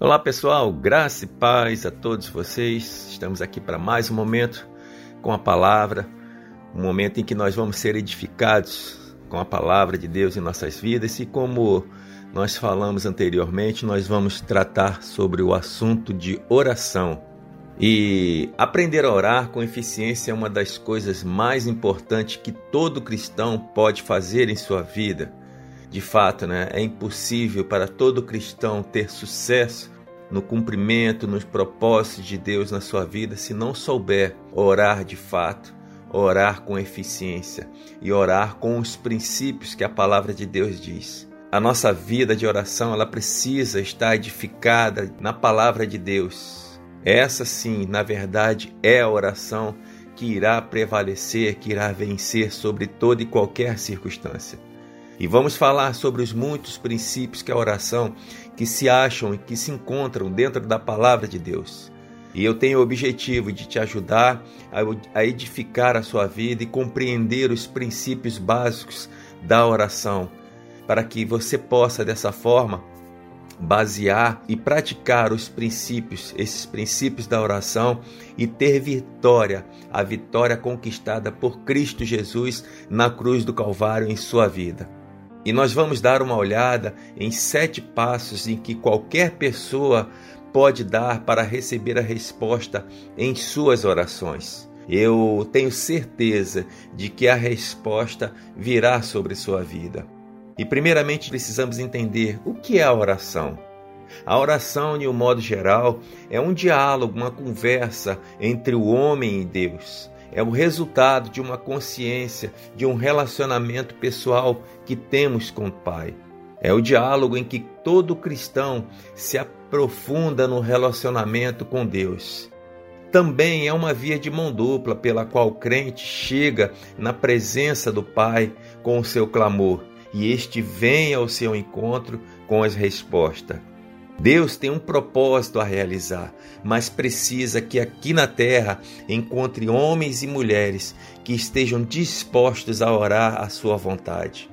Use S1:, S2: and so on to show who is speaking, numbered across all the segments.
S1: Olá pessoal, graça e paz a todos vocês. Estamos aqui para mais um momento com a palavra, um momento em que nós vamos ser edificados com a palavra de Deus em nossas vidas e como nós falamos anteriormente, nós vamos tratar sobre o assunto de oração. E aprender a orar com eficiência é uma das coisas mais importantes que todo cristão pode fazer em sua vida. De fato, né, é impossível para todo cristão ter sucesso no cumprimento, nos propósitos de Deus na sua vida se não souber orar de fato, orar com eficiência e orar com os princípios que a palavra de Deus diz. A nossa vida de oração, ela precisa estar edificada na palavra de Deus. Essa sim, na verdade, é a oração que irá prevalecer, que irá vencer sobre toda e qualquer circunstância. E vamos falar sobre os muitos princípios que a oração que se acham e que se encontram dentro da palavra de Deus. E eu tenho o objetivo de te ajudar a edificar a sua vida e compreender os princípios básicos da oração, para que você possa dessa forma basear e praticar os princípios, esses princípios da oração e ter vitória, a vitória conquistada por Cristo Jesus na cruz do Calvário em sua vida. E nós vamos dar uma olhada em sete passos em que qualquer pessoa pode dar para receber a resposta em suas orações. Eu tenho certeza de que a resposta virá sobre sua vida. E, primeiramente, precisamos entender o que é a oração. A oração, de um modo geral, é um diálogo, uma conversa entre o homem e Deus é o resultado de uma consciência, de um relacionamento pessoal que temos com o Pai. É o diálogo em que todo cristão se aprofunda no relacionamento com Deus. Também é uma via de mão dupla pela qual o crente chega na presença do Pai com o seu clamor e este vem ao seu encontro com as respostas. Deus tem um propósito a realizar, mas precisa que aqui na terra encontre homens e mulheres que estejam dispostos a orar à sua vontade.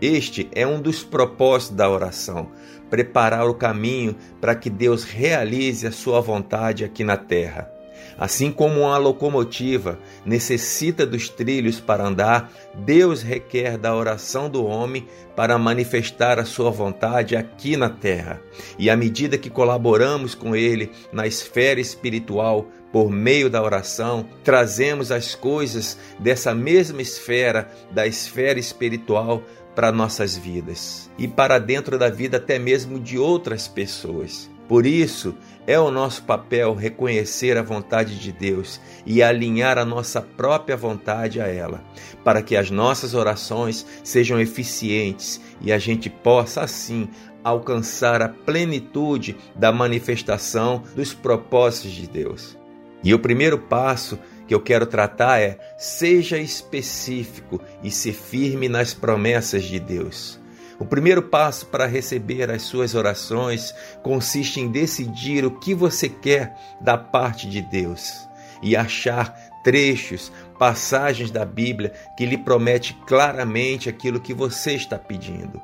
S1: Este é um dos propósitos da oração: preparar o caminho para que Deus realize a sua vontade aqui na terra. Assim como uma locomotiva necessita dos trilhos para andar, Deus requer da oração do homem para manifestar a sua vontade aqui na terra. E à medida que colaboramos com Ele na esfera espiritual, por meio da oração, trazemos as coisas dessa mesma esfera, da esfera espiritual, para nossas vidas e para dentro da vida até mesmo de outras pessoas. Por isso, é o nosso papel reconhecer a vontade de Deus e alinhar a nossa própria vontade a ela, para que as nossas orações sejam eficientes e a gente possa, assim, alcançar a plenitude da manifestação dos propósitos de Deus. E o primeiro passo que eu quero tratar é: seja específico e se firme nas promessas de Deus. O primeiro passo para receber as suas orações consiste em decidir o que você quer da parte de Deus e achar trechos, passagens da Bíblia que lhe promete claramente aquilo que você está pedindo.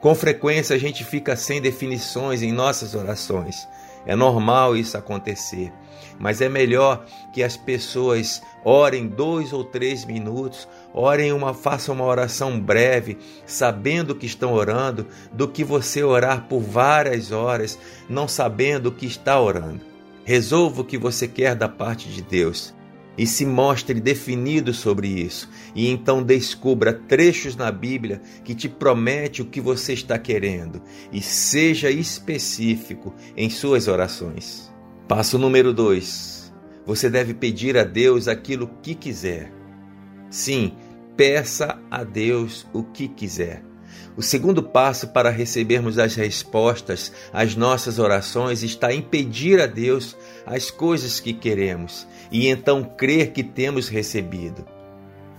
S1: Com frequência a gente fica sem definições em nossas orações. É normal isso acontecer, mas é melhor que as pessoas orem dois ou três minutos, orem uma, façam uma oração breve, sabendo que estão orando, do que você orar por várias horas, não sabendo o que está orando. Resolva o que você quer da parte de Deus e se mostre definido sobre isso, e então descubra trechos na Bíblia que te promete o que você está querendo e seja específico em suas orações. Passo número 2. Você deve pedir a Deus aquilo que quiser. Sim, peça a Deus o que quiser. O segundo passo para recebermos as respostas às nossas orações está em pedir a Deus as coisas que queremos e então crer que temos recebido.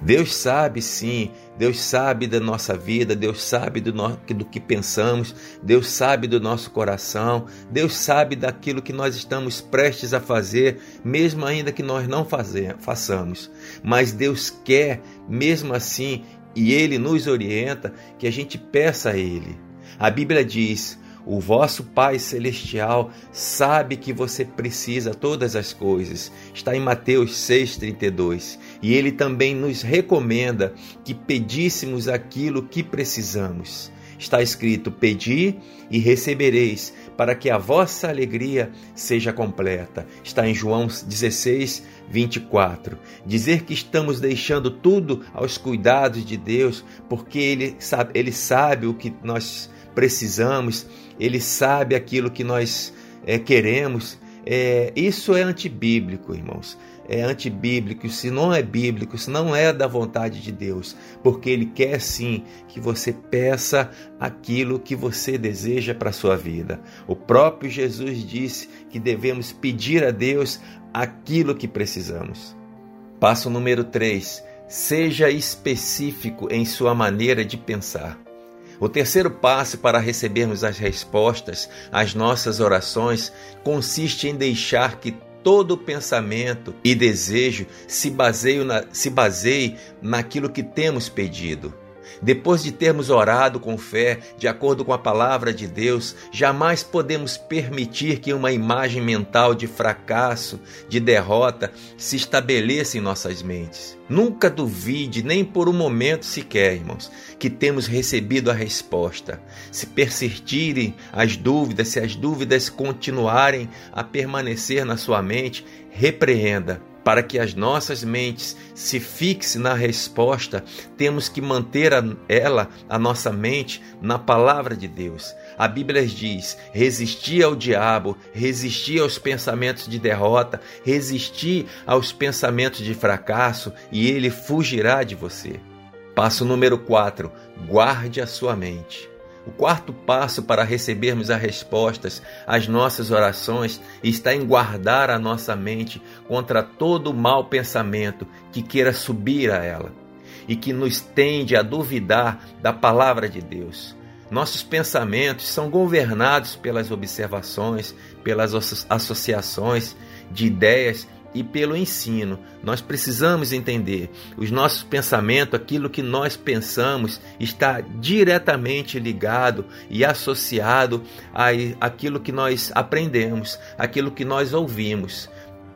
S1: Deus sabe sim, Deus sabe da nossa vida, Deus sabe do, no, do que pensamos, Deus sabe do nosso coração, Deus sabe daquilo que nós estamos prestes a fazer, mesmo ainda que nós não fazer, façamos. Mas Deus quer, mesmo assim, e Ele nos orienta, que a gente peça a Ele. A Bíblia diz: O vosso Pai Celestial sabe que você precisa todas as coisas. Está em Mateus 6,32. E ele também nos recomenda que pedíssemos aquilo que precisamos. Está escrito: Pedi e recebereis, para que a vossa alegria seja completa. Está em João 16, 24. Dizer que estamos deixando tudo aos cuidados de Deus, porque Ele sabe, Ele sabe o que nós precisamos, Ele sabe aquilo que nós é, queremos. É, isso é antibíblico, irmãos. É antibíblico, se não é bíblico, se não é da vontade de Deus, porque Ele quer sim que você peça aquilo que você deseja para a sua vida. O próprio Jesus disse que devemos pedir a Deus aquilo que precisamos. Passo número 3. Seja específico em sua maneira de pensar. O terceiro passo para recebermos as respostas às nossas orações consiste em deixar que todo pensamento e desejo se baseie, na, se baseie naquilo que temos pedido. Depois de termos orado com fé, de acordo com a palavra de Deus, jamais podemos permitir que uma imagem mental de fracasso, de derrota, se estabeleça em nossas mentes. Nunca duvide, nem por um momento sequer, irmãos, que temos recebido a resposta. Se persistirem as dúvidas, se as dúvidas continuarem a permanecer na sua mente, repreenda para que as nossas mentes se fixem na resposta, temos que manter a, ela, a nossa mente, na palavra de Deus. A Bíblia diz: resistir ao diabo, resistir aos pensamentos de derrota, resistir aos pensamentos de fracasso, e ele fugirá de você. Passo número 4: guarde a sua mente. O quarto passo para recebermos as respostas às nossas orações está em guardar a nossa mente contra todo mau pensamento que queira subir a ela e que nos tende a duvidar da palavra de Deus. Nossos pensamentos são governados pelas observações, pelas associações de ideias e pelo ensino. Nós precisamos entender os nossos pensamentos, aquilo que nós pensamos, está diretamente ligado e associado àquilo que nós aprendemos, aquilo que nós ouvimos.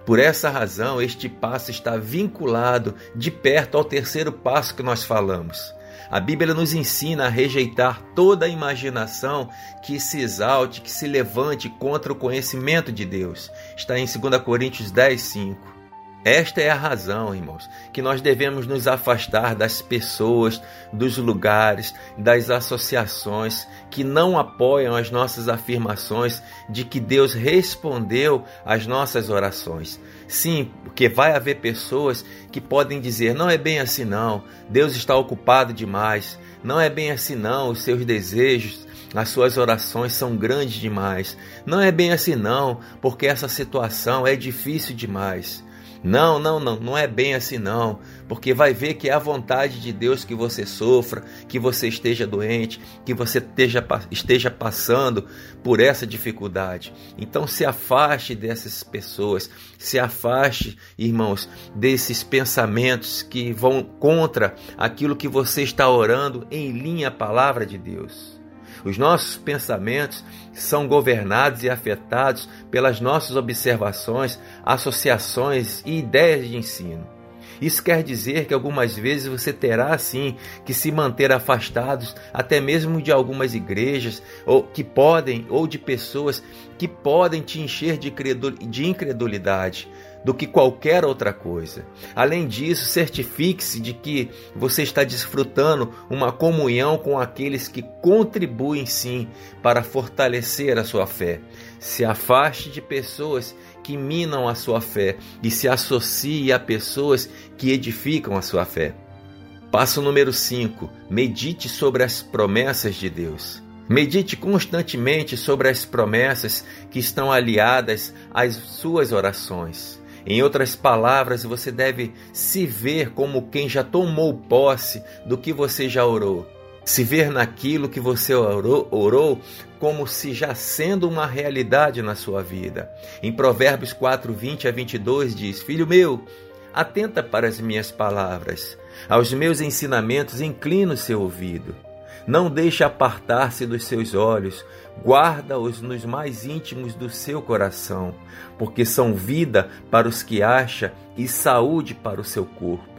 S1: Por essa razão, este passo está vinculado de perto ao terceiro passo que nós falamos. A Bíblia nos ensina a rejeitar toda a imaginação que se exalte, que se levante contra o conhecimento de Deus. Está em 2 Coríntios 10, 5. Esta é a razão, irmãos, que nós devemos nos afastar das pessoas, dos lugares, das associações que não apoiam as nossas afirmações de que Deus respondeu às nossas orações. Sim, porque vai haver pessoas que podem dizer: não é bem assim, não, Deus está ocupado demais, não é bem assim, não, os seus desejos, as suas orações são grandes demais, não é bem assim, não, porque essa situação é difícil demais. Não, não, não, não é bem assim não, porque vai ver que é a vontade de Deus que você sofra, que você esteja doente, que você esteja, esteja passando por essa dificuldade. Então se afaste dessas pessoas, se afaste, irmãos, desses pensamentos que vão contra aquilo que você está orando em linha a palavra de Deus. Os nossos pensamentos são governados e afetados pelas nossas observações, associações e ideias de ensino. Isso quer dizer que algumas vezes você terá sim que se manter afastados até mesmo de algumas igrejas ou que podem ou de pessoas que podem te encher de incredulidade do que qualquer outra coisa. Além disso, certifique-se de que você está desfrutando uma comunhão com aqueles que contribuem sim para fortalecer a sua fé. Se afaste de pessoas que minam a sua fé e se associe a pessoas que edificam a sua fé. Passo número 5: medite sobre as promessas de Deus. Medite constantemente sobre as promessas que estão aliadas às suas orações. Em outras palavras, você deve se ver como quem já tomou posse do que você já orou. Se ver naquilo que você orou, orou como se já sendo uma realidade na sua vida. Em Provérbios 4, 20 a 22 diz: Filho meu, atenta para as minhas palavras, aos meus ensinamentos inclina o seu ouvido. Não deixe apartar-se dos seus olhos, guarda-os nos mais íntimos do seu coração, porque são vida para os que acha e saúde para o seu corpo.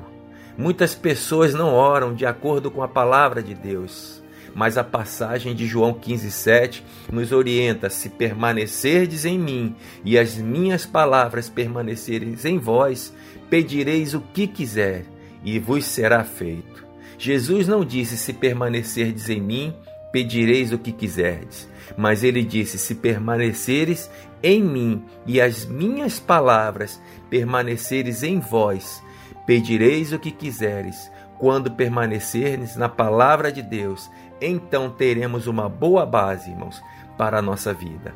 S1: Muitas pessoas não oram de acordo com a palavra de Deus, mas a passagem de João 15,7 nos orienta: se permanecerdes em mim e as minhas palavras permanecerem em vós, pedireis o que quiser e vos será feito. Jesus não disse: se permanecerdes em mim, pedireis o que quiserdes, mas ele disse: se permaneceres em mim e as minhas palavras permaneceres em vós, Pedireis o que quiseres, quando permanecerdes na palavra de Deus, então teremos uma boa base, irmãos, para a nossa vida.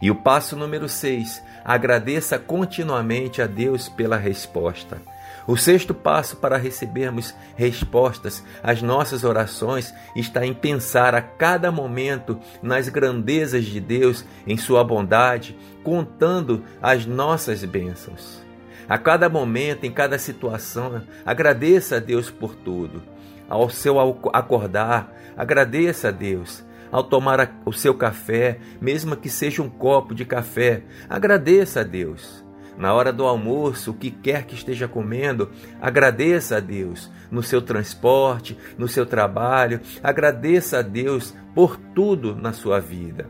S1: E o passo número 6, agradeça continuamente a Deus pela resposta. O sexto passo para recebermos respostas às nossas orações está em pensar a cada momento nas grandezas de Deus, em Sua bondade, contando as nossas bênçãos. A cada momento, em cada situação, agradeça a Deus por tudo. Ao seu acordar, agradeça a Deus. Ao tomar o seu café, mesmo que seja um copo de café, agradeça a Deus. Na hora do almoço, o que quer que esteja comendo, agradeça a Deus. No seu transporte, no seu trabalho, agradeça a Deus por tudo na sua vida.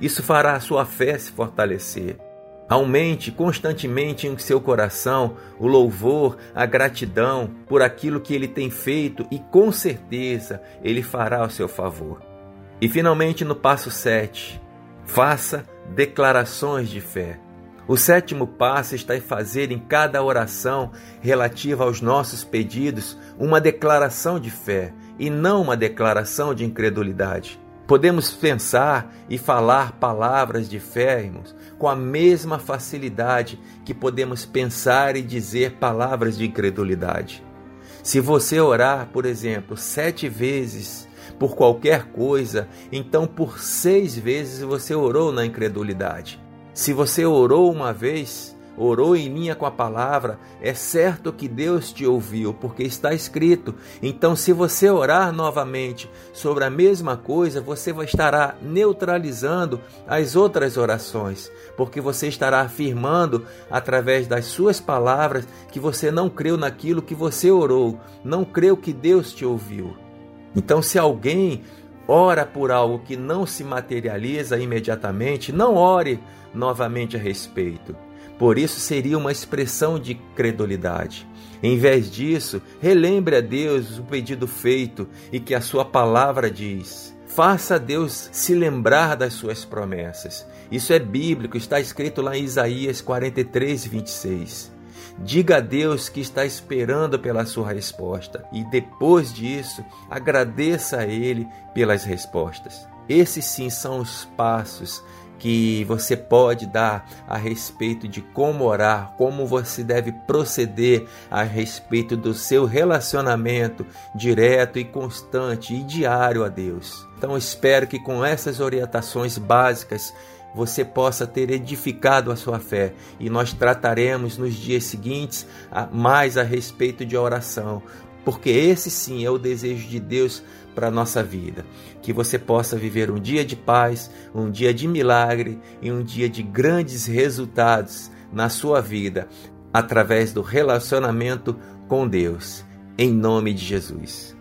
S1: Isso fará a sua fé se fortalecer. Aumente constantemente em seu coração o louvor, a gratidão por aquilo que ele tem feito e com certeza ele fará ao seu favor. E finalmente no passo 7, faça declarações de fé. O sétimo passo está em fazer em cada oração relativa aos nossos pedidos uma declaração de fé e não uma declaração de incredulidade. Podemos pensar e falar palavras de fé, irmãos, com a mesma facilidade que podemos pensar e dizer palavras de incredulidade. Se você orar, por exemplo, sete vezes por qualquer coisa, então por seis vezes você orou na incredulidade. Se você orou uma vez, orou em linha com a palavra, é certo que Deus te ouviu, porque está escrito. Então, se você orar novamente sobre a mesma coisa, você estará neutralizando as outras orações, porque você estará afirmando através das suas palavras que você não creu naquilo que você orou, não creu que Deus te ouviu. Então, se alguém ora por algo que não se materializa imediatamente, não ore novamente a respeito. Por isso seria uma expressão de credulidade. Em vez disso, relembre a Deus o pedido feito e que a sua palavra diz. Faça Deus se lembrar das suas promessas. Isso é bíblico, está escrito lá em Isaías 43, 26. Diga a Deus que está esperando pela sua resposta e depois disso, agradeça a Ele pelas respostas. Esses sim são os passos que você pode dar a respeito de como orar, como você deve proceder a respeito do seu relacionamento direto e constante e diário a Deus. Então espero que com essas orientações básicas você possa ter edificado a sua fé e nós trataremos nos dias seguintes mais a respeito de oração, porque esse sim é o desejo de Deus para a nossa vida. Que você possa viver um dia de paz, um dia de milagre e um dia de grandes resultados na sua vida através do relacionamento com Deus. Em nome de Jesus.